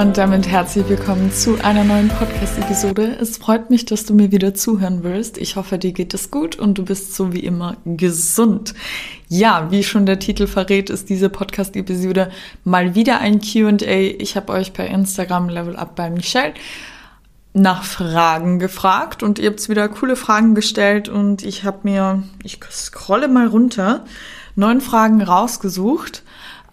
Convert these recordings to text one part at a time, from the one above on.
Und damit herzlich willkommen zu einer neuen Podcast-Episode. Es freut mich, dass du mir wieder zuhören willst. Ich hoffe, dir geht es gut und du bist so wie immer gesund. Ja, wie schon der Titel verrät, ist diese Podcast-Episode mal wieder ein Q&A. Ich habe euch per Instagram Level Up bei Michelle nach Fragen gefragt und ihr habt wieder coole Fragen gestellt und ich habe mir, ich scrolle mal runter, neun Fragen rausgesucht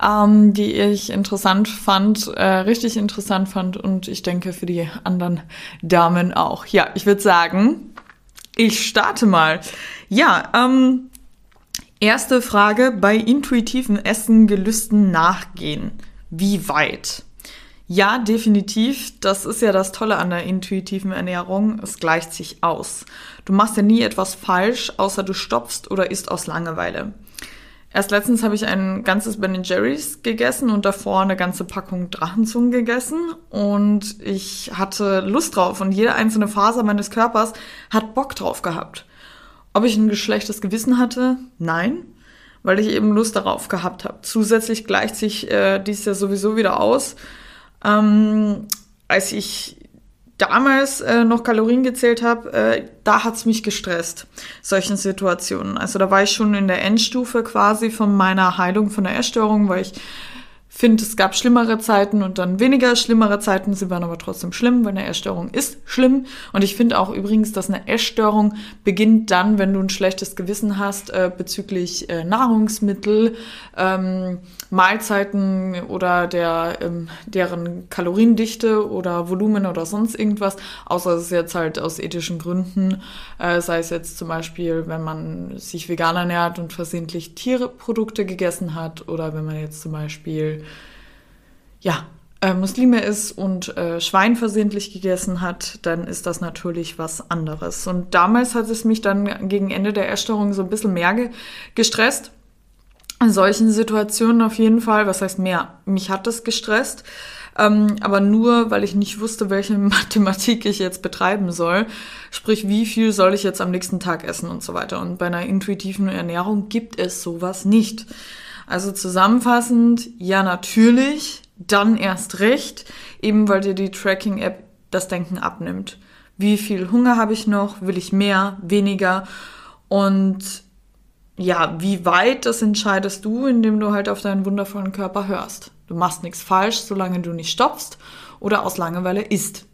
ähm, die ich interessant fand, äh, richtig interessant fand und ich denke für die anderen Damen auch. Ja, ich würde sagen, ich starte mal. Ja, ähm, erste Frage bei intuitiven Essen Gelüsten nachgehen. Wie weit? Ja, definitiv. Das ist ja das Tolle an der intuitiven Ernährung. Es gleicht sich aus. Du machst ja nie etwas falsch, außer du stopfst oder isst aus Langeweile. Erst letztens habe ich ein ganzes Ben Jerry's gegessen und davor eine ganze Packung Drachenzungen gegessen und ich hatte Lust drauf und jede einzelne Faser meines Körpers hat Bock drauf gehabt. Ob ich ein schlechtes Gewissen hatte? Nein, weil ich eben Lust darauf gehabt habe. Zusätzlich gleicht sich äh, dies ja sowieso wieder aus. Ähm, als ich damals äh, noch Kalorien gezählt habe, äh, da hat's mich gestresst, solchen Situationen. Also da war ich schon in der Endstufe quasi von meiner Heilung von der Essstörung, weil ich finde, es gab schlimmere Zeiten und dann weniger schlimmere Zeiten. Sie waren aber trotzdem schlimm, weil eine Essstörung ist schlimm. Und ich finde auch übrigens, dass eine Essstörung beginnt dann, wenn du ein schlechtes Gewissen hast äh, bezüglich äh, Nahrungsmittel, ähm, Mahlzeiten oder der, ähm, deren Kaloriendichte oder Volumen oder sonst irgendwas. Außer es ist jetzt halt aus ethischen Gründen, äh, sei es jetzt zum Beispiel, wenn man sich vegan ernährt und versehentlich Tierprodukte gegessen hat oder wenn man jetzt zum Beispiel ja, äh, Muslime ist und äh, Schwein versehentlich gegessen hat, dann ist das natürlich was anderes. Und damals hat es mich dann gegen Ende der Essstörung so ein bisschen mehr ge gestresst. In solchen Situationen auf jeden Fall, was heißt mehr? Mich hat das gestresst, ähm, aber nur, weil ich nicht wusste, welche Mathematik ich jetzt betreiben soll. Sprich, wie viel soll ich jetzt am nächsten Tag essen und so weiter. Und bei einer intuitiven Ernährung gibt es sowas nicht. Also zusammenfassend, ja natürlich, dann erst recht, eben weil dir die Tracking-App das Denken abnimmt. Wie viel Hunger habe ich noch? Will ich mehr, weniger? Und ja, wie weit, das entscheidest du, indem du halt auf deinen wundervollen Körper hörst. Du machst nichts falsch, solange du nicht stopfst oder aus Langeweile isst.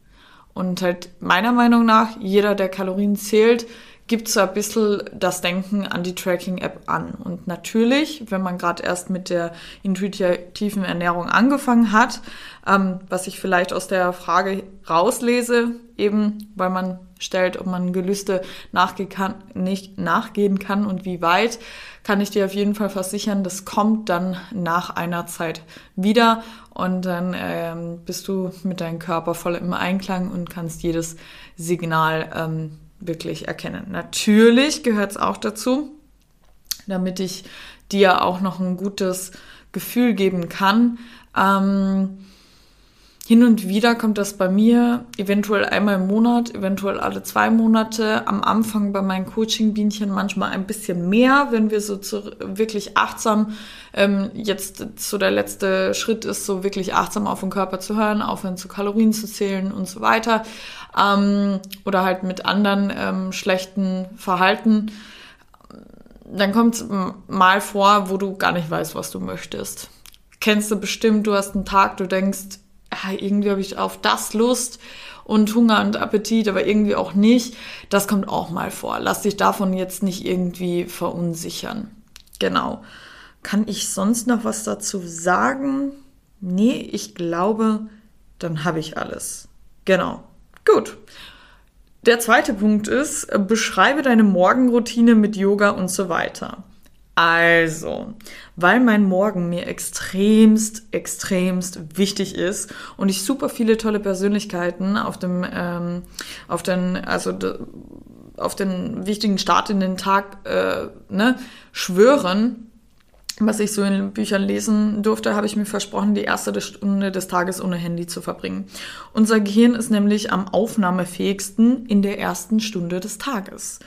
Und halt meiner Meinung nach, jeder, der Kalorien zählt, gibt so ein bisschen das Denken an die Tracking-App an. Und natürlich, wenn man gerade erst mit der intuitiven Ernährung angefangen hat, ähm, was ich vielleicht aus der Frage rauslese, eben weil man stellt, ob man Gelüste nachge kann, nicht nachgehen kann und wie weit, kann ich dir auf jeden Fall versichern, das kommt dann nach einer Zeit wieder und dann ähm, bist du mit deinem Körper voll im Einklang und kannst jedes Signal ähm, wirklich erkennen. Natürlich gehört es auch dazu, damit ich dir auch noch ein gutes Gefühl geben kann. Ähm, hin und wieder kommt das bei mir, eventuell einmal im Monat, eventuell alle zwei Monate. Am Anfang bei meinen Coaching-Bienchen manchmal ein bisschen mehr, wenn wir so zu, wirklich achtsam, ähm, jetzt so der letzte Schritt ist, so wirklich achtsam auf den Körper zu hören, aufhören zu Kalorien zu zählen und so weiter. Ähm, oder halt mit anderen ähm, schlechten Verhalten. Dann kommt mal vor, wo du gar nicht weißt, was du möchtest. Kennst du bestimmt, du hast einen Tag, du denkst, ah, irgendwie habe ich auf das Lust und Hunger und Appetit, aber irgendwie auch nicht. Das kommt auch mal vor. Lass dich davon jetzt nicht irgendwie verunsichern. Genau. Kann ich sonst noch was dazu sagen? Nee, ich glaube, dann habe ich alles. Genau. Gut. Der zweite Punkt ist, beschreibe deine Morgenroutine mit Yoga und so weiter. Also, weil mein Morgen mir extremst, extremst wichtig ist und ich super viele tolle Persönlichkeiten auf dem, ähm, auf den, also auf den wichtigen Start in den Tag äh, ne, schwören, was ich so in Büchern lesen durfte, habe ich mir versprochen, die erste Stunde des Tages ohne Handy zu verbringen. Unser Gehirn ist nämlich am aufnahmefähigsten in der ersten Stunde des Tages.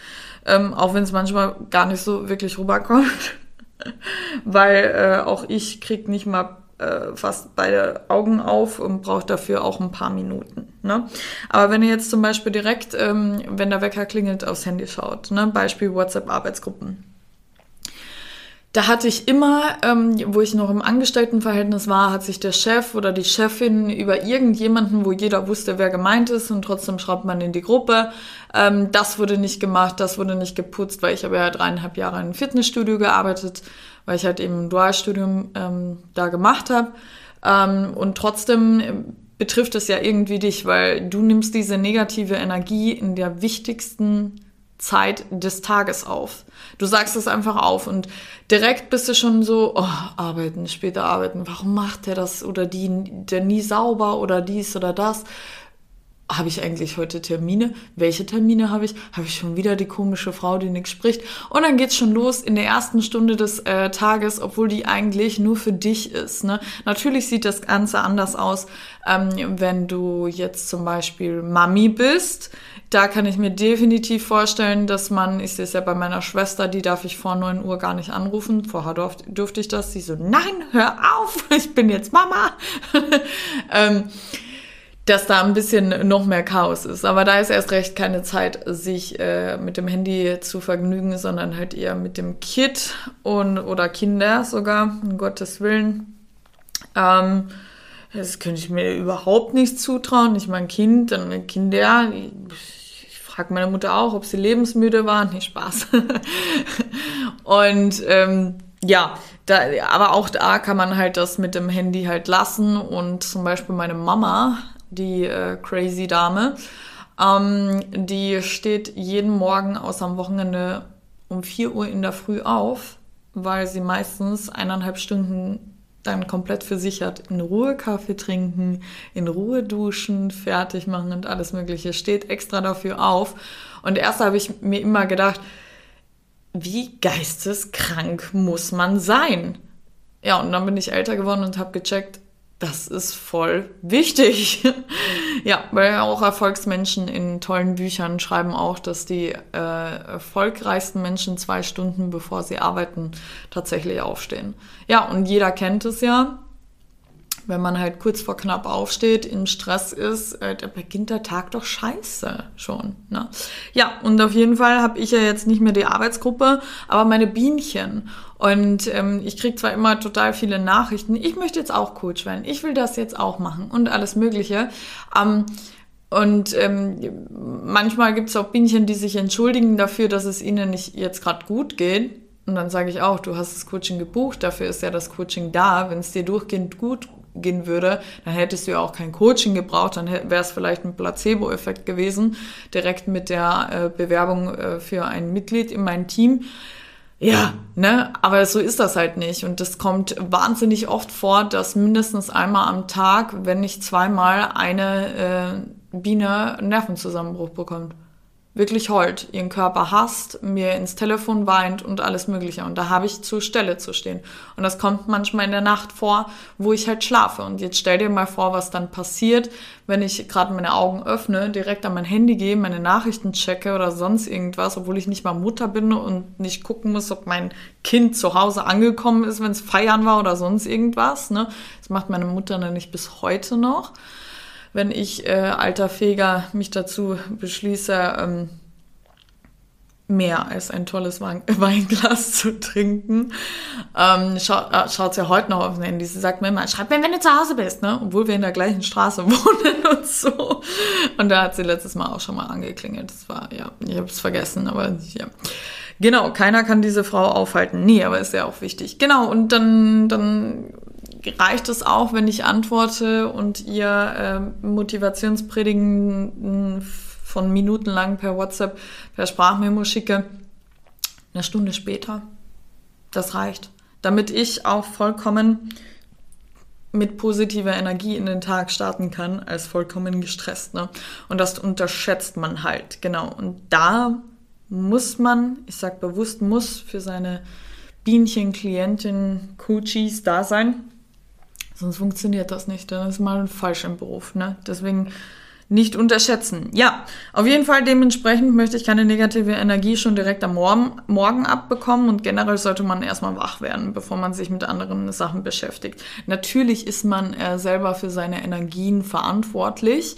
Ähm, auch wenn es manchmal gar nicht so wirklich rüberkommt. Weil äh, auch ich krieg nicht mal äh, fast beide Augen auf und brauche dafür auch ein paar Minuten. Ne? Aber wenn ihr jetzt zum Beispiel direkt, ähm, wenn der Wecker klingelt, aufs Handy schaut, ne? Beispiel WhatsApp-Arbeitsgruppen da hatte ich immer, ähm, wo ich noch im Angestelltenverhältnis war, hat sich der Chef oder die Chefin über irgendjemanden, wo jeder wusste, wer gemeint ist und trotzdem schreibt man in die Gruppe, ähm, das wurde nicht gemacht, das wurde nicht geputzt, weil ich habe ja dreieinhalb Jahre in einem Fitnessstudio gearbeitet, weil ich halt eben ein Dualstudium ähm, da gemacht habe. Ähm, und trotzdem betrifft es ja irgendwie dich, weil du nimmst diese negative Energie in der wichtigsten Zeit des Tages auf. Du sagst es einfach auf und direkt bist du schon so, oh, arbeiten, später arbeiten. Warum macht der das oder die, der nie sauber oder dies oder das? Habe ich eigentlich heute Termine? Welche Termine habe ich? Habe ich schon wieder die komische Frau, die nichts spricht? Und dann geht's schon los in der ersten Stunde des äh, Tages, obwohl die eigentlich nur für dich ist. Ne? Natürlich sieht das Ganze anders aus, ähm, wenn du jetzt zum Beispiel Mami bist da kann ich mir definitiv vorstellen, dass man, ich sehe es ja bei meiner Schwester, die darf ich vor 9 Uhr gar nicht anrufen. Vorher durfte, durfte ich das. Sie so, nein, hör auf, ich bin jetzt Mama. ähm, dass da ein bisschen noch mehr Chaos ist. Aber da ist erst recht keine Zeit, sich äh, mit dem Handy zu vergnügen, sondern halt eher mit dem Kid und oder Kinder sogar, um Gottes Willen. Ähm, das könnte ich mir überhaupt nicht zutrauen. Ich mein Kind, dann Kinder, frage meine Mutter auch, ob sie lebensmüde war. Nee, Spaß. und ähm, ja, da, aber auch da kann man halt das mit dem Handy halt lassen. Und zum Beispiel meine Mama, die äh, crazy Dame, ähm, die steht jeden Morgen außer am Wochenende um 4 Uhr in der Früh auf, weil sie meistens eineinhalb Stunden dann komplett für sich hat, in Ruhe Kaffee trinken, in Ruhe duschen, fertig machen und alles Mögliche, steht extra dafür auf. Und erst habe ich mir immer gedacht, wie geisteskrank muss man sein? Ja, und dann bin ich älter geworden und habe gecheckt, das ist voll wichtig. ja, weil auch Erfolgsmenschen in tollen Büchern schreiben auch, dass die äh, erfolgreichsten Menschen zwei Stunden bevor sie arbeiten tatsächlich aufstehen. Ja, und jeder kennt es ja wenn man halt kurz vor knapp aufsteht, im Stress ist, äh, da beginnt der Tag doch scheiße schon. Ne? Ja, und auf jeden Fall habe ich ja jetzt nicht mehr die Arbeitsgruppe, aber meine Bienchen. Und ähm, ich kriege zwar immer total viele Nachrichten, ich möchte jetzt auch Coach werden, ich will das jetzt auch machen und alles Mögliche. Ähm, und ähm, manchmal gibt es auch Bienchen, die sich entschuldigen dafür, dass es ihnen nicht jetzt gerade gut geht. Und dann sage ich auch, du hast das Coaching gebucht, dafür ist ja das Coaching da. Wenn es dir durchgehend gut gehen würde, dann hättest du ja auch kein Coaching gebraucht, dann wäre es vielleicht ein Placebo-Effekt gewesen, direkt mit der äh, Bewerbung äh, für ein Mitglied in mein Team. Ja, ne, aber so ist das halt nicht. Und das kommt wahnsinnig oft vor, dass mindestens einmal am Tag, wenn nicht zweimal, eine äh, Biene Nervenzusammenbruch bekommt wirklich heult, ihren Körper hasst, mir ins Telefon weint und alles Mögliche. Und da habe ich zur Stelle zu stehen. Und das kommt manchmal in der Nacht vor, wo ich halt schlafe. Und jetzt stell dir mal vor, was dann passiert, wenn ich gerade meine Augen öffne, direkt an mein Handy gehe, meine Nachrichten checke oder sonst irgendwas, obwohl ich nicht mal Mutter bin und nicht gucken muss, ob mein Kind zu Hause angekommen ist, wenn es feiern war oder sonst irgendwas. Ne? Das macht meine Mutter nämlich bis heute noch wenn ich äh, alter Feger mich dazu beschließe, ähm, mehr als ein tolles Wein Weinglas zu trinken. Ähm, scha äh, schaut ja heute noch auf den Handy. Sie sagt mir immer, schreib mir, wenn du zu Hause bist, ne? Obwohl wir in der gleichen Straße wohnen und so. Und da hat sie letztes Mal auch schon mal angeklingelt. Das war, ja, ich habe es vergessen, aber ja. Genau, keiner kann diese Frau aufhalten. Nee, aber ist ja auch wichtig. Genau, und dann, dann reicht es auch, wenn ich antworte und ihr äh, Motivationspredigen von Minuten lang per WhatsApp, per Sprachmemo schicke. Eine Stunde später das reicht. Damit ich auch vollkommen mit positiver Energie in den Tag starten kann, als vollkommen gestresst. Ne? Und das unterschätzt man halt, genau. Und da muss man, ich sag bewusst muss, für seine Bienchen, Klientin, Coaches da sein. Sonst funktioniert das nicht. Dann ist man falsch im Beruf. Ne? Deswegen nicht unterschätzen. Ja, auf jeden Fall dementsprechend möchte ich keine negative Energie schon direkt am Morgen, Morgen abbekommen und generell sollte man erstmal wach werden, bevor man sich mit anderen Sachen beschäftigt. Natürlich ist man äh, selber für seine Energien verantwortlich,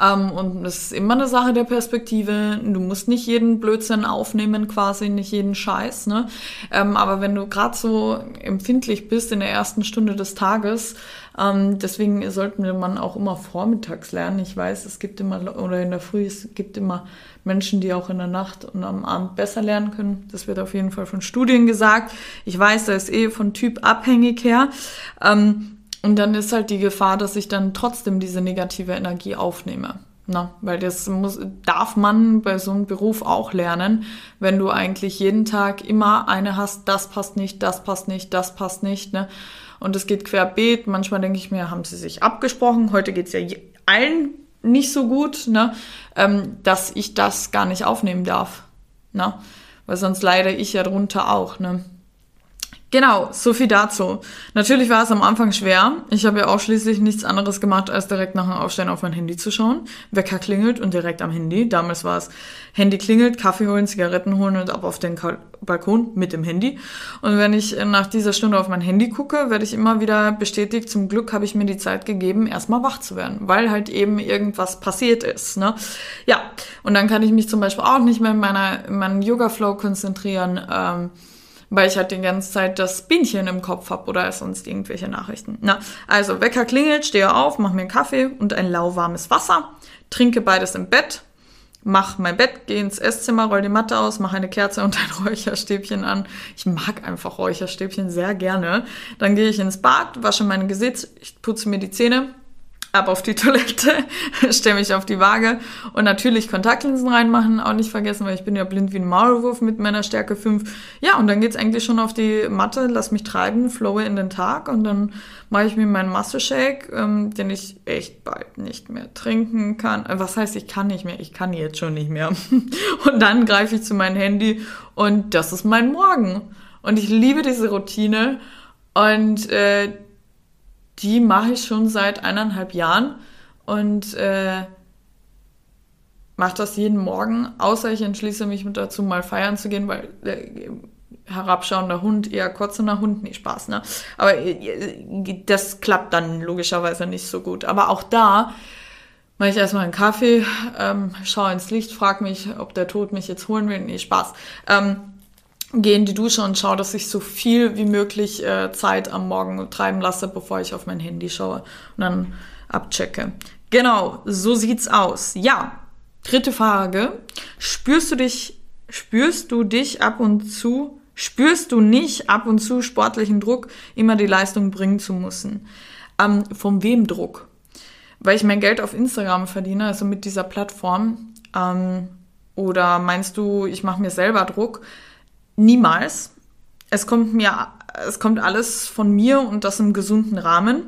ähm, und es ist immer eine Sache der Perspektive. Du musst nicht jeden Blödsinn aufnehmen, quasi nicht jeden Scheiß. Ne? Ähm, aber wenn du gerade so empfindlich bist in der ersten Stunde des Tages, ähm, deswegen sollte man auch immer vormittags lernen. Ich weiß, es gibt immer, oder in der Früh, es gibt immer Menschen, die auch in der Nacht und am Abend besser lernen können. Das wird auf jeden Fall von Studien gesagt. Ich weiß, da ist eh von Typ abhängig her. Ähm, und dann ist halt die Gefahr, dass ich dann trotzdem diese negative Energie aufnehme. Na, weil das muss, darf man bei so einem Beruf auch lernen, wenn du eigentlich jeden Tag immer eine hast, das passt nicht, das passt nicht, das passt nicht, ne? Und es geht querbeet. Manchmal denke ich mir, haben sie sich abgesprochen? Heute geht's ja allen nicht so gut, ne? Ähm, dass ich das gar nicht aufnehmen darf. Ne? Weil sonst leide ich ja drunter auch, ne? Genau, so viel dazu. Natürlich war es am Anfang schwer. Ich habe ja auch schließlich nichts anderes gemacht, als direkt nach dem Aufstehen auf mein Handy zu schauen. Wecker klingelt und direkt am Handy. Damals war es Handy klingelt, Kaffee holen, Zigaretten holen und ab auf den Balkon mit dem Handy. Und wenn ich nach dieser Stunde auf mein Handy gucke, werde ich immer wieder bestätigt, zum Glück habe ich mir die Zeit gegeben, erstmal wach zu werden, weil halt eben irgendwas passiert ist. Ne? Ja, und dann kann ich mich zum Beispiel auch nicht mehr in, meiner, in meinen Yoga-Flow konzentrieren. Ähm, weil ich halt die ganze Zeit das Bienchen im Kopf habe oder sonst irgendwelche Nachrichten. Na, also Wecker klingelt, stehe auf, mache mir einen Kaffee und ein lauwarmes Wasser, trinke beides im Bett, mach mein Bett, gehe ins Esszimmer, roll die Matte aus, mache eine Kerze und ein Räucherstäbchen an. Ich mag einfach Räucherstäbchen sehr gerne. Dann gehe ich ins Bad, wasche mein Gesicht, ich putze mir die Zähne, ab auf die Toilette, stelle mich auf die Waage und natürlich Kontaktlinsen reinmachen, auch nicht vergessen, weil ich bin ja blind wie ein Maulwurf mit meiner Stärke 5. Ja, und dann geht's eigentlich schon auf die Matte, lass mich treiben, flowe in den Tag und dann mache ich mir meinen Muscle-Shake, ähm, den ich echt bald nicht mehr trinken kann. Äh, was heißt, ich kann nicht mehr? Ich kann jetzt schon nicht mehr. und dann greife ich zu meinem Handy und das ist mein Morgen. Und ich liebe diese Routine und äh, die mache ich schon seit eineinhalb Jahren und äh, mache das jeden Morgen, außer ich entschließe mich dazu, mal feiern zu gehen, weil äh, herabschauender Hund, eher kotzender Hund, nee, Spaß, ne? Aber äh, das klappt dann logischerweise nicht so gut. Aber auch da mache ich erstmal einen Kaffee, ähm, schaue ins Licht, frage mich, ob der Tod mich jetzt holen will. Nee, Spaß. Ähm, gehe in die Dusche und schaue, dass ich so viel wie möglich äh, Zeit am Morgen treiben lasse, bevor ich auf mein Handy schaue und dann abchecke. Genau, so sieht's aus. Ja, dritte Frage. Spürst du dich, spürst du dich ab und zu, spürst du nicht ab und zu sportlichen Druck, immer die Leistung bringen zu müssen? Ähm, von wem Druck? Weil ich mein Geld auf Instagram verdiene, also mit dieser Plattform. Ähm, oder meinst du, ich mache mir selber Druck? Niemals. Es kommt mir, es kommt alles von mir und das im gesunden Rahmen.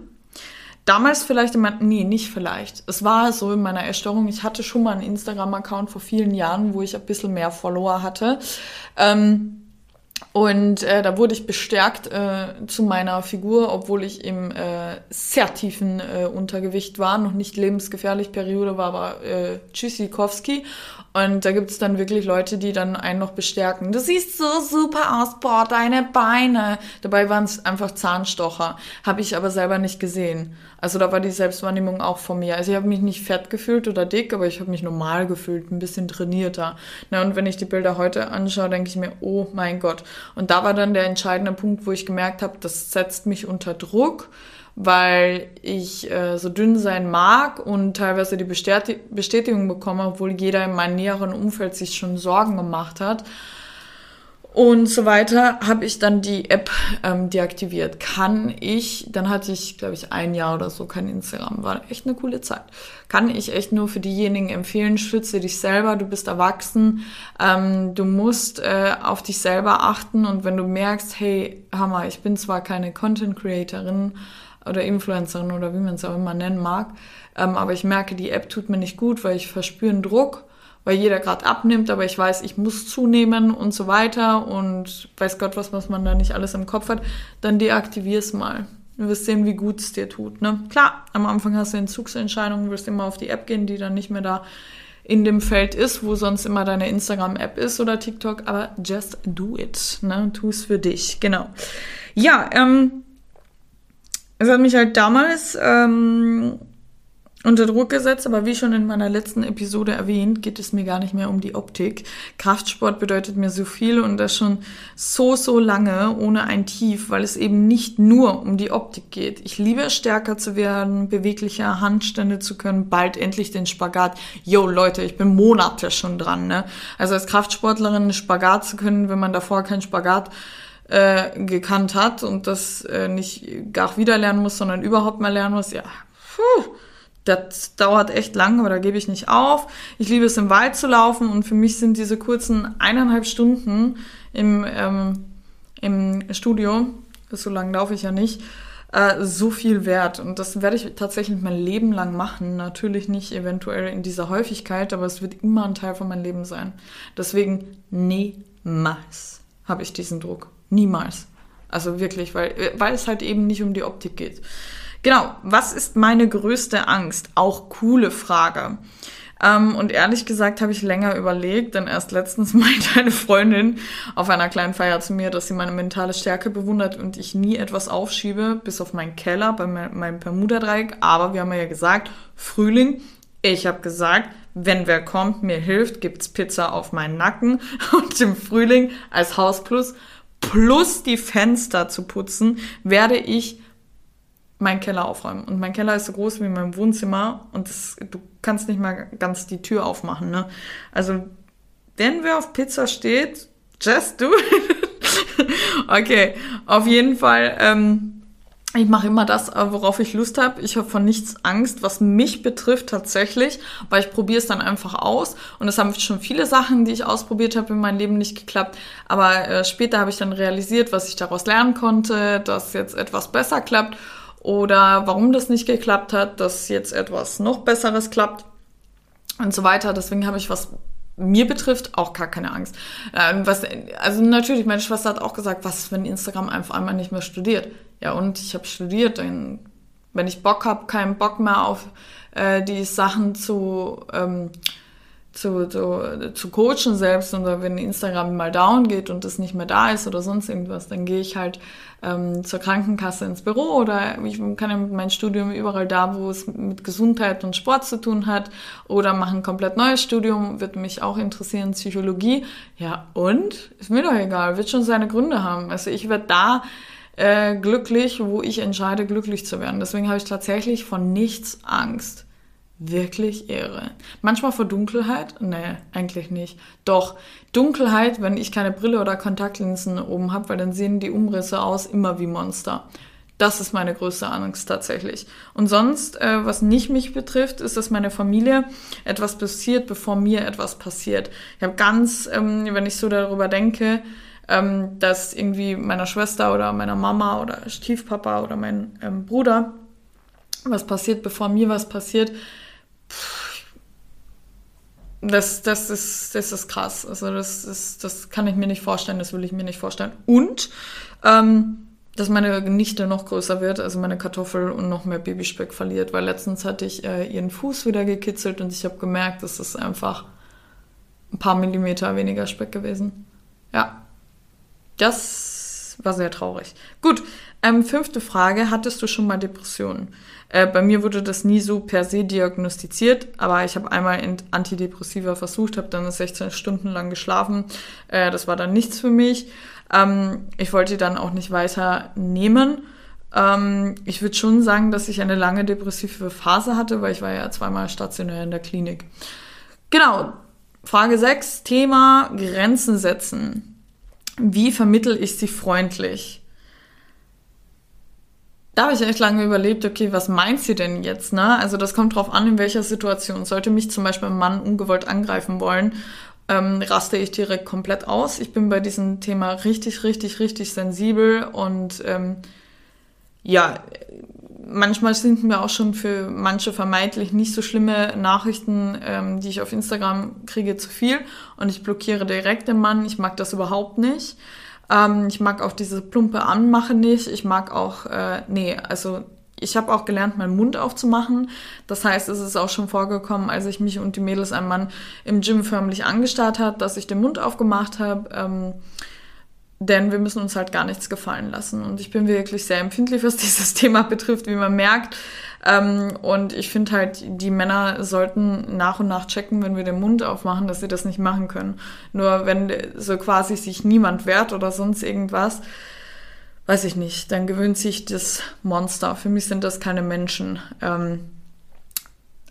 Damals vielleicht immer, nee, nicht vielleicht. Es war so in meiner Erstörung, ich hatte schon mal einen Instagram-Account vor vielen Jahren, wo ich ein bisschen mehr Follower hatte. Ähm, und äh, da wurde ich bestärkt äh, zu meiner Figur, obwohl ich im äh, sehr tiefen äh, Untergewicht war, noch nicht lebensgefährlich, Periode war aber äh, Tschüssikowski. Und da gibt es dann wirklich Leute, die dann einen noch bestärken. Du siehst so super aus, boah, deine Beine. Dabei waren es einfach Zahnstocher. Habe ich aber selber nicht gesehen. Also da war die Selbstwahrnehmung auch von mir. Also ich habe mich nicht fett gefühlt oder dick, aber ich habe mich normal gefühlt, ein bisschen trainierter. Na, und wenn ich die Bilder heute anschaue, denke ich mir, oh mein Gott. Und da war dann der entscheidende Punkt, wo ich gemerkt habe, das setzt mich unter Druck weil ich äh, so dünn sein mag und teilweise die Bestätigung bekomme, obwohl jeder in meinem näheren Umfeld sich schon Sorgen gemacht hat. und so weiter, habe ich dann die App ähm, deaktiviert. Kann ich, dann hatte ich, glaube ich, ein Jahr oder so kein Instagram. War echt eine coole Zeit. Kann ich echt nur für diejenigen empfehlen, schütze dich selber, du bist erwachsen, ähm, du musst äh, auf dich selber achten und wenn du merkst, hey, Hammer, ich bin zwar keine Content Creatorin oder Influencerin oder wie man es auch immer nennen mag, ähm, aber ich merke, die App tut mir nicht gut, weil ich verspüre einen Druck weil jeder gerade abnimmt, aber ich weiß, ich muss zunehmen und so weiter und weiß Gott was, was man da nicht alles im Kopf hat, dann deaktivier's mal. Du wirst sehen, wie gut es dir tut. Ne? Klar, am Anfang hast du Entzugsentscheidungen, wirst immer auf die App gehen, die dann nicht mehr da in dem Feld ist, wo sonst immer deine Instagram-App ist oder TikTok, aber just do it. Ne? Tu es für dich, genau. Ja, ähm, es hat mich halt damals ähm, unter Druck gesetzt, aber wie schon in meiner letzten Episode erwähnt, geht es mir gar nicht mehr um die Optik. Kraftsport bedeutet mir so viel und das schon so, so lange ohne ein Tief, weil es eben nicht nur um die Optik geht. Ich liebe stärker zu werden, beweglicher Handstände zu können, bald endlich den Spagat. Yo, Leute, ich bin Monate schon dran, ne? Also als Kraftsportlerin einen Spagat zu können, wenn man davor keinen Spagat äh, gekannt hat und das äh, nicht gar wieder lernen muss, sondern überhaupt mal lernen muss, ja, puh das dauert echt lang, aber da gebe ich nicht auf. Ich liebe es, im Wald zu laufen und für mich sind diese kurzen eineinhalb Stunden im, ähm, im Studio, so lange laufe ich ja nicht, äh, so viel wert. Und das werde ich tatsächlich mein Leben lang machen. Natürlich nicht eventuell in dieser Häufigkeit, aber es wird immer ein Teil von meinem Leben sein. Deswegen niemals habe ich diesen Druck. Niemals. Also wirklich, weil, weil es halt eben nicht um die Optik geht. Genau, was ist meine größte Angst? Auch coole Frage. Ähm, und ehrlich gesagt habe ich länger überlegt, denn erst letztens meinte eine Freundin auf einer kleinen Feier zu mir, dass sie meine mentale Stärke bewundert und ich nie etwas aufschiebe, bis auf meinen Keller bei meinem Bermuda-Dreieck. Aber wir haben ja gesagt, Frühling. Ich habe gesagt, wenn wer kommt, mir hilft, gibt's Pizza auf meinen Nacken. Und im Frühling als Hausplus plus die Fenster zu putzen, werde ich meinen Keller aufräumen. Und mein Keller ist so groß wie mein Wohnzimmer und das, du kannst nicht mal ganz die Tür aufmachen. Ne? Also, wenn wer auf Pizza steht, just do it. okay, auf jeden Fall. Ähm, ich mache immer das, äh, worauf ich Lust habe. Ich habe von nichts Angst, was mich betrifft tatsächlich, weil ich probiere es dann einfach aus. Und es haben schon viele Sachen, die ich ausprobiert habe, in meinem Leben nicht geklappt. Aber äh, später habe ich dann realisiert, was ich daraus lernen konnte, dass jetzt etwas besser klappt oder warum das nicht geklappt hat, dass jetzt etwas noch Besseres klappt und so weiter. Deswegen habe ich, was mir betrifft, auch gar keine Angst. Ähm, was, also natürlich, meine Schwester hat auch gesagt, was, wenn Instagram einfach einmal nicht mehr studiert? Ja, und ich habe studiert. Dann, wenn ich Bock habe, keinen Bock mehr auf äh, die Sachen zu... Ähm, zu, zu, zu coachen selbst oder wenn Instagram mal down geht und das nicht mehr da ist oder sonst irgendwas, dann gehe ich halt ähm, zur Krankenkasse ins Büro oder ich kann ja mit meinem Studium überall da, wo es mit Gesundheit und Sport zu tun hat oder mache ein komplett neues Studium, wird mich auch interessieren, Psychologie. Ja, und? Ist mir doch egal, wird schon seine Gründe haben. Also ich werde da äh, glücklich, wo ich entscheide, glücklich zu werden. Deswegen habe ich tatsächlich von nichts Angst wirklich irre. Manchmal vor Dunkelheit? Nee, eigentlich nicht. Doch, Dunkelheit, wenn ich keine Brille oder Kontaktlinsen oben habe, weil dann sehen die Umrisse aus immer wie Monster. Das ist meine größte Angst tatsächlich. Und sonst, äh, was nicht mich betrifft, ist, dass meine Familie etwas passiert, bevor mir etwas passiert. Ich habe ganz, ähm, wenn ich so darüber denke, ähm, dass irgendwie meiner Schwester oder meiner Mama oder Stiefpapa oder mein ähm, Bruder was passiert, bevor mir was passiert, das, das, ist, das ist krass. Also das, ist, das kann ich mir nicht vorstellen, das will ich mir nicht vorstellen. Und ähm, dass meine Nichte noch größer wird, also meine Kartoffel und noch mehr Babyspeck verliert, weil letztens hatte ich äh, ihren Fuß wieder gekitzelt und ich habe gemerkt, das ist einfach ein paar Millimeter weniger Speck gewesen. Ja, das war sehr traurig. Gut, ähm, fünfte Frage, hattest du schon mal Depressionen? Äh, bei mir wurde das nie so per se diagnostiziert, aber ich habe einmal Antidepressiva versucht, habe dann 16 Stunden lang geschlafen. Äh, das war dann nichts für mich. Ähm, ich wollte dann auch nicht weiter nehmen. Ähm, ich würde schon sagen, dass ich eine lange depressive Phase hatte, weil ich war ja zweimal stationär in der Klinik. Genau. Frage 6, Thema Grenzen setzen. Wie vermittel ich sie freundlich? Da habe ich echt lange überlegt, okay, was meint sie denn jetzt? Ne? Also das kommt drauf an, in welcher Situation. Sollte mich zum Beispiel ein Mann ungewollt angreifen wollen, ähm, raste ich direkt komplett aus. Ich bin bei diesem Thema richtig, richtig, richtig sensibel und ähm, ja, manchmal sind mir auch schon für manche vermeintlich nicht so schlimme Nachrichten, ähm, die ich auf Instagram kriege, zu viel und ich blockiere direkt den Mann. Ich mag das überhaupt nicht. Ähm, ich mag auch diese plumpe Anmache nicht. Ich mag auch, äh, nee, also ich habe auch gelernt, meinen Mund aufzumachen. Das heißt, es ist auch schon vorgekommen, als ich mich und die Mädels ein Mann im Gym förmlich angestarrt hat, dass ich den Mund aufgemacht habe. Ähm, denn wir müssen uns halt gar nichts gefallen lassen. Und ich bin wirklich sehr empfindlich, was dieses Thema betrifft, wie man merkt. Ähm, und ich finde halt, die Männer sollten nach und nach checken, wenn wir den Mund aufmachen, dass sie das nicht machen können. Nur wenn so quasi sich niemand wehrt oder sonst irgendwas, weiß ich nicht, dann gewöhnt sich das Monster. Für mich sind das keine Menschen. Ähm,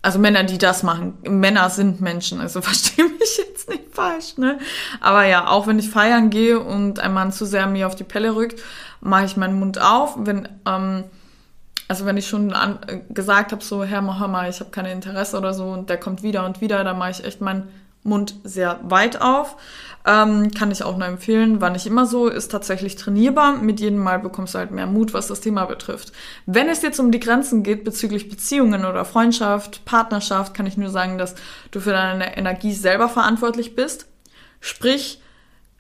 also Männer, die das machen. Männer sind Menschen, also verstehe mich jetzt nicht falsch, ne? Aber ja, auch wenn ich feiern gehe und ein Mann zu sehr mir auf die Pelle rückt, mache ich meinen Mund auf. Wenn, ähm, also wenn ich schon an, äh, gesagt habe, so, Herr Mohammed, ich habe keine Interesse oder so, und der kommt wieder und wieder, dann mache ich echt meinen Mund sehr weit auf. Ähm, kann ich auch nur empfehlen. War nicht immer so, ist tatsächlich trainierbar. Mit jedem Mal bekommst du halt mehr Mut, was das Thema betrifft. Wenn es jetzt um die Grenzen geht bezüglich Beziehungen oder Freundschaft, Partnerschaft, kann ich nur sagen, dass du für deine Energie selber verantwortlich bist. Sprich,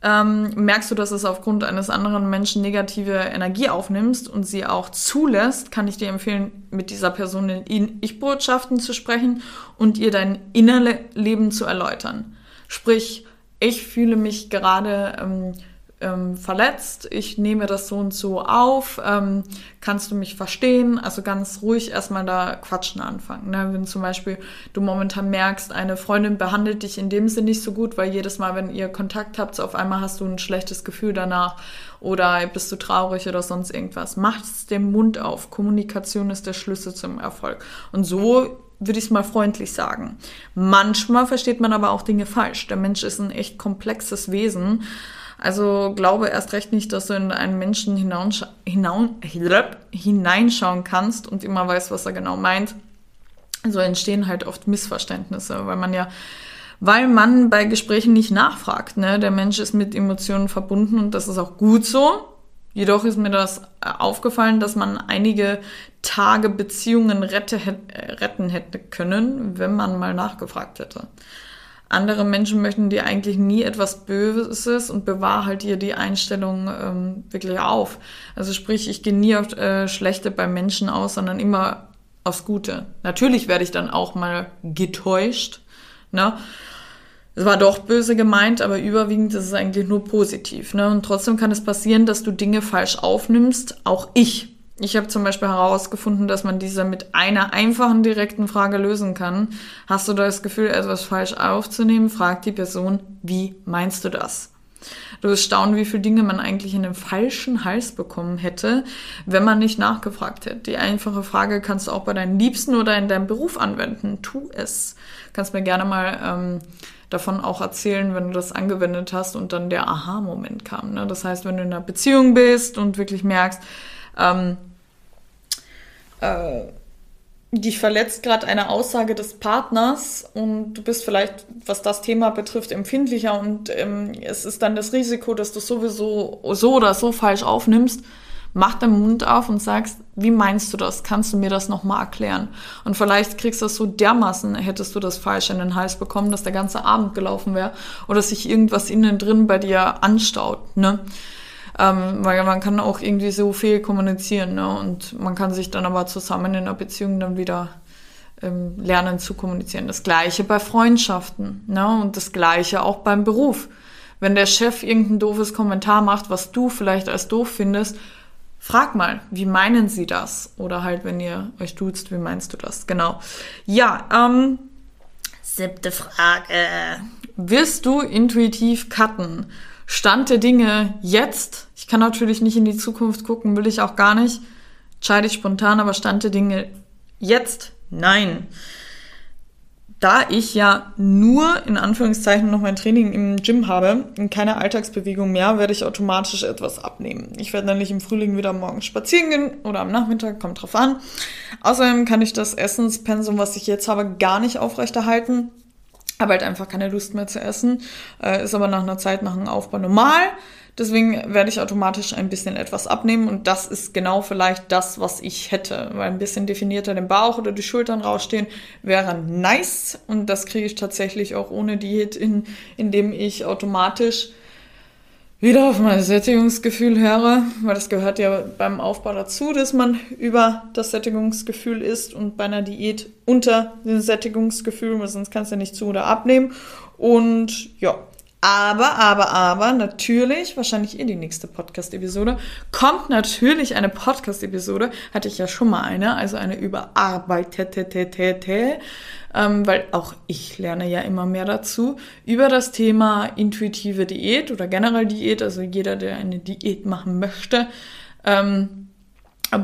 ähm, merkst du, dass es aufgrund eines anderen Menschen negative Energie aufnimmst und sie auch zulässt, kann ich dir empfehlen, mit dieser Person in Ich-Botschaften zu sprechen und ihr dein Innerleben zu erläutern. Sprich, ich fühle mich gerade ähm, ähm, verletzt, ich nehme das so und so auf, ähm, kannst du mich verstehen? Also ganz ruhig erstmal da quatschen anfangen. Ne? Wenn zum Beispiel du momentan merkst, eine Freundin behandelt dich in dem Sinne nicht so gut, weil jedes Mal, wenn ihr Kontakt habt, auf einmal hast du ein schlechtes Gefühl danach oder bist du traurig oder sonst irgendwas. Mach's dem Mund auf. Kommunikation ist der Schlüssel zum Erfolg. Und so würde ich es mal freundlich sagen. Manchmal versteht man aber auch Dinge falsch. Der Mensch ist ein echt komplexes Wesen. Also glaube erst recht nicht, dass du in einen Menschen hineinschauen kannst und immer weißt, was er genau meint. So entstehen halt oft Missverständnisse, weil man ja, weil man bei Gesprächen nicht nachfragt. Ne? Der Mensch ist mit Emotionen verbunden und das ist auch gut so. Jedoch ist mir das aufgefallen, dass man einige Tage Beziehungen rette, retten hätte können, wenn man mal nachgefragt hätte andere Menschen möchten dir eigentlich nie etwas Böses und bewahr halt dir die Einstellung ähm, wirklich auf. Also sprich, ich gehe nie auf äh, Schlechte bei Menschen aus, sondern immer aufs Gute. Natürlich werde ich dann auch mal getäuscht. Ne? Es war doch böse gemeint, aber überwiegend ist es eigentlich nur positiv. Ne? Und trotzdem kann es passieren, dass du Dinge falsch aufnimmst. Auch ich ich habe zum Beispiel herausgefunden, dass man diese mit einer einfachen direkten Frage lösen kann. Hast du das Gefühl, etwas falsch aufzunehmen? Fragt die Person, wie meinst du das? Du wirst staunen, wie viele Dinge man eigentlich in den falschen Hals bekommen hätte, wenn man nicht nachgefragt hätte. Die einfache Frage kannst du auch bei deinen Liebsten oder in deinem Beruf anwenden. Tu es. Kannst mir gerne mal ähm, davon auch erzählen, wenn du das angewendet hast und dann der Aha-Moment kam. Ne? Das heißt, wenn du in einer Beziehung bist und wirklich merkst, ähm, äh, dich verletzt gerade eine Aussage des Partners und du bist vielleicht, was das Thema betrifft, empfindlicher und ähm, es ist dann das Risiko, dass du sowieso so oder so falsch aufnimmst, mach deinen Mund auf und sagst, wie meinst du das? Kannst du mir das nochmal erklären? Und vielleicht kriegst du das so dermaßen, hättest du das falsch in den Hals bekommen, dass der ganze Abend gelaufen wäre oder sich irgendwas innen drin bei dir anstaut, ne? Ähm, weil man kann auch irgendwie so viel kommunizieren ne? und man kann sich dann aber zusammen in einer Beziehung dann wieder ähm, lernen zu kommunizieren. Das gleiche bei Freundschaften ne? und das gleiche auch beim Beruf. Wenn der Chef irgendein doofes Kommentar macht, was du vielleicht als doof findest, frag mal, wie meinen sie das? Oder halt, wenn ihr euch duzt, wie meinst du das? Genau. Ja, ähm, siebte Frage. Wirst du intuitiv cutten? Stand der Dinge jetzt, ich kann natürlich nicht in die Zukunft gucken, will ich auch gar nicht, entscheide ich spontan, aber Stand der Dinge jetzt, nein. da ich ja nur in Anführungszeichen noch mein Training im Gym habe und keine Alltagsbewegung mehr, werde ich automatisch etwas abnehmen. Ich werde nämlich im Frühling wieder morgens spazieren gehen oder am Nachmittag, kommt drauf an. Außerdem kann ich das Essenspensum, was ich jetzt habe, gar nicht aufrechterhalten. Habe halt einfach keine Lust mehr zu essen. Äh, ist aber nach einer Zeit, nach dem Aufbau normal. Deswegen werde ich automatisch ein bisschen etwas abnehmen und das ist genau vielleicht das, was ich hätte. Weil ein bisschen definierter den Bauch oder die Schultern rausstehen wäre nice und das kriege ich tatsächlich auch ohne Diät, in, indem ich automatisch wieder auf mein Sättigungsgefühl höre, weil das gehört ja beim Aufbau dazu, dass man über das Sättigungsgefühl ist und bei einer Diät unter dem Sättigungsgefühl, weil sonst kannst du ja nicht zu oder abnehmen. Und ja, aber, aber, aber, natürlich, wahrscheinlich in die nächste Podcast-Episode, kommt natürlich eine Podcast-Episode, hatte ich ja schon mal eine, also eine überarbeitete, ähm, weil auch ich lerne ja immer mehr dazu, über das Thema intuitive Diät oder generell Diät, also jeder, der eine Diät machen möchte, ähm,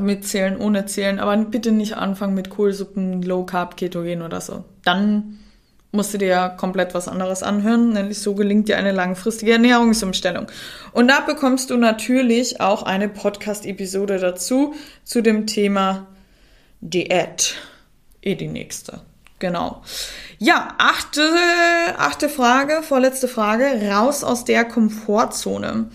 mit Zählen, ohne Zählen, aber bitte nicht anfangen mit Kohlsuppen, Low Carb, Ketogen oder so. Dann musst du dir ja komplett was anderes anhören, nämlich so gelingt dir eine langfristige Ernährungsumstellung. Und da bekommst du natürlich auch eine Podcast-Episode dazu, zu dem Thema Diät. Eh die nächste. Genau. Ja, achte, achte Frage, vorletzte Frage. Raus aus der Komfortzone.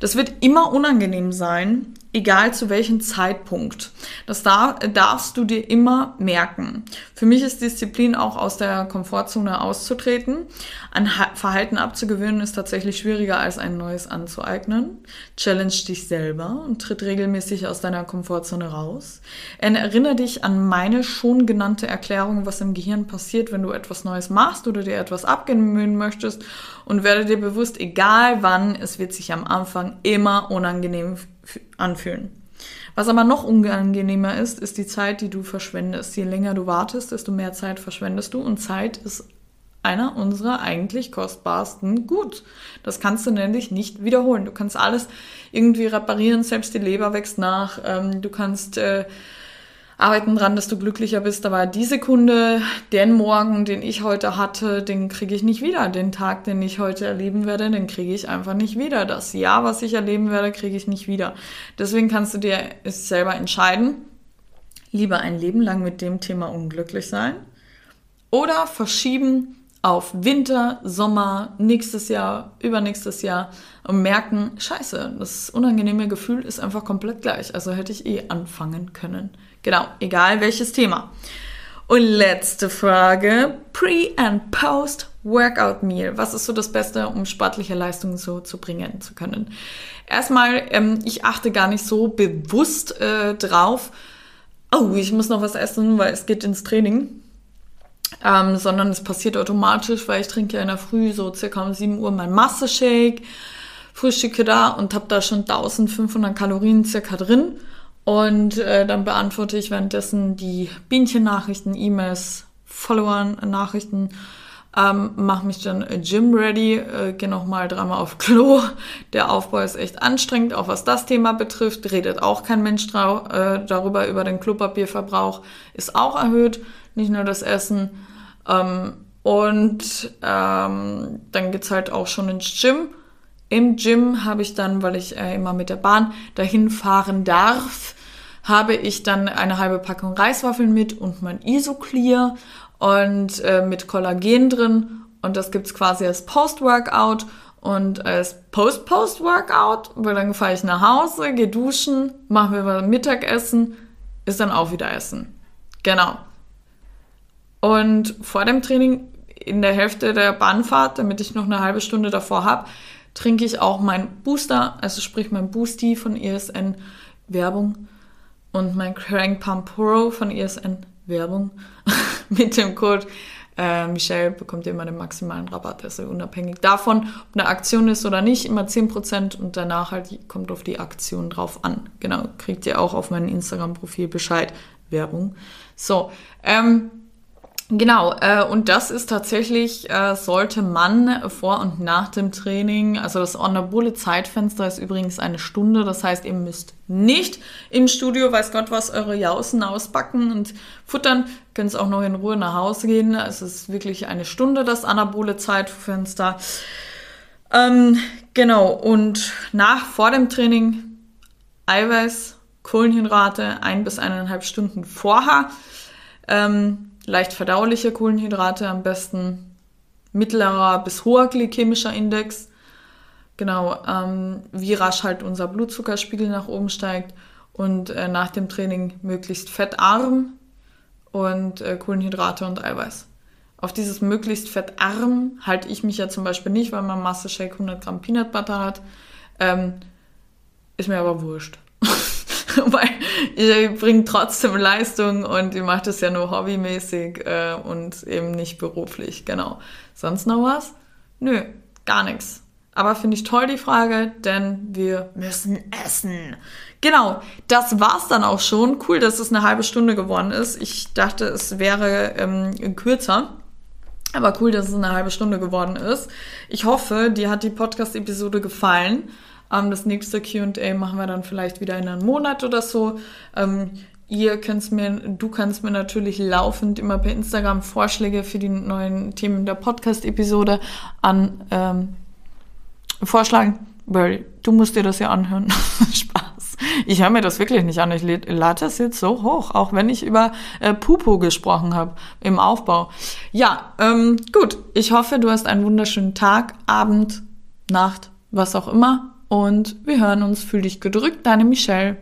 Das wird immer unangenehm sein, egal zu welchem Zeitpunkt. Das darf, darfst du dir immer merken. Für mich ist Disziplin auch aus der Komfortzone auszutreten. Ein Verhalten abzugewöhnen ist tatsächlich schwieriger als ein neues anzueignen. Challenge dich selber und tritt regelmäßig aus deiner Komfortzone raus. Erinnere dich an meine schon genannte Erklärung, was im Gehirn passiert, wenn du etwas Neues machst oder dir etwas abgewöhnen möchtest und werde dir bewusst, egal wann, es wird sich am Anfang immer unangenehm anfühlen. Was aber noch unangenehmer ist, ist die Zeit, die du verschwendest. Je länger du wartest, desto mehr Zeit verschwendest du und Zeit ist einer unserer eigentlich kostbarsten Gut. Das kannst du nämlich nicht wiederholen. Du kannst alles irgendwie reparieren, selbst die Leber wächst nach. Ähm, du kannst äh, arbeiten dran, dass du glücklicher bist. Aber die Sekunde, den Morgen, den ich heute hatte, den kriege ich nicht wieder. Den Tag, den ich heute erleben werde, den kriege ich einfach nicht wieder. Das Jahr, was ich erleben werde, kriege ich nicht wieder. Deswegen kannst du dir es selber entscheiden. Lieber ein Leben lang mit dem Thema unglücklich sein oder verschieben auf Winter, Sommer, nächstes Jahr, übernächstes Jahr und merken, scheiße, das unangenehme Gefühl ist einfach komplett gleich. Also hätte ich eh anfangen können. Genau, egal welches Thema. Und letzte Frage, Pre- and Post-Workout-Meal. Was ist so das Beste, um sportliche Leistungen so zu bringen zu können? Erstmal, ähm, ich achte gar nicht so bewusst äh, drauf, oh, ich muss noch was essen, weil es geht ins Training. Ähm, sondern es passiert automatisch, weil ich trinke ja in der Früh so circa um 7 Uhr mein Masse-Shake, frühstücke da und habe da schon 1500 Kalorien circa drin und äh, dann beantworte ich währenddessen die Bienchen-Nachrichten, E-Mails, Follower-Nachrichten, ähm, mache mich dann Gym ready, äh, gehe nochmal dreimal auf Klo. Der Aufbau ist echt anstrengend, auch was das Thema betrifft. Redet auch kein Mensch äh, darüber, über den Klopapierverbrauch ist auch erhöht, nicht nur das Essen. Ähm, und ähm, dann geht's halt auch schon ins Gym. Im Gym habe ich dann, weil ich äh, immer mit der Bahn dahin fahren darf, habe ich dann eine halbe Packung Reiswaffeln mit und mein Isoclear und äh, mit Kollagen drin. Und das gibt's quasi als Post-Workout und als Post-Post-Workout, weil dann fahre ich nach Hause, gehe duschen, mache mir mal Mittagessen, ist dann auch wieder Essen. Genau. Und vor dem Training, in der Hälfte der Bahnfahrt, damit ich noch eine halbe Stunde davor habe, trinke ich auch mein Booster, also sprich mein Boosty von ESN Werbung und mein Crank Pump Pro von ESN Werbung mit dem Code äh, Michelle bekommt ihr immer den maximalen Rabatt. Also unabhängig davon, ob eine Aktion ist oder nicht, immer 10% und danach halt kommt auf die Aktion drauf an. Genau, kriegt ihr auch auf meinem Instagram-Profil Bescheid. Werbung. So, ähm, Genau, äh, und das ist tatsächlich, äh, sollte man vor und nach dem Training, also das anabole Zeitfenster ist übrigens eine Stunde, das heißt, ihr müsst nicht im Studio, weiß Gott was, eure Jausen ausbacken und futtern, könnt auch noch in Ruhe nach Hause gehen. Es ist wirklich eine Stunde, das anabole Zeitfenster. Ähm, genau, und nach, vor dem Training Eiweiß, Kohlenhydrate, ein bis eineinhalb Stunden vorher. Ähm, leicht verdauliche Kohlenhydrate, am besten mittlerer bis hoher glykämischer Index. Genau, ähm, wie rasch halt unser Blutzuckerspiegel nach oben steigt und äh, nach dem Training möglichst fettarm und äh, Kohlenhydrate und Eiweiß. Auf dieses möglichst fettarm halte ich mich ja zum Beispiel nicht, weil mein Master Shake 100 Gramm Peanut Butter hat. Ähm, ist mir aber wurscht. weil ihr bringt trotzdem Leistung und ihr macht es ja nur hobbymäßig äh, und eben nicht beruflich. Genau. Sonst noch was? Nö, gar nichts. Aber finde ich toll die Frage, denn wir müssen essen. Genau, das war's dann auch schon. Cool, dass es eine halbe Stunde geworden ist. Ich dachte, es wäre ähm, kürzer. Aber cool, dass es eine halbe Stunde geworden ist. Ich hoffe, dir hat die Podcast-Episode gefallen. Ähm, das nächste QA machen wir dann vielleicht wieder in einem Monat oder so. Ähm, ihr könnt mir, du kannst mir natürlich laufend immer per Instagram Vorschläge für die neuen Themen der Podcast-Episode an ähm, vorschlagen. Weil du musst dir das ja anhören. Spaß. Ich höre mir das wirklich nicht an. Ich lade das jetzt so hoch, auch wenn ich über äh, Pupo gesprochen habe im Aufbau. Ja, ähm, gut. Ich hoffe, du hast einen wunderschönen Tag, Abend, Nacht, was auch immer und wir hören uns. Fühl dich gedrückt, deine Michelle.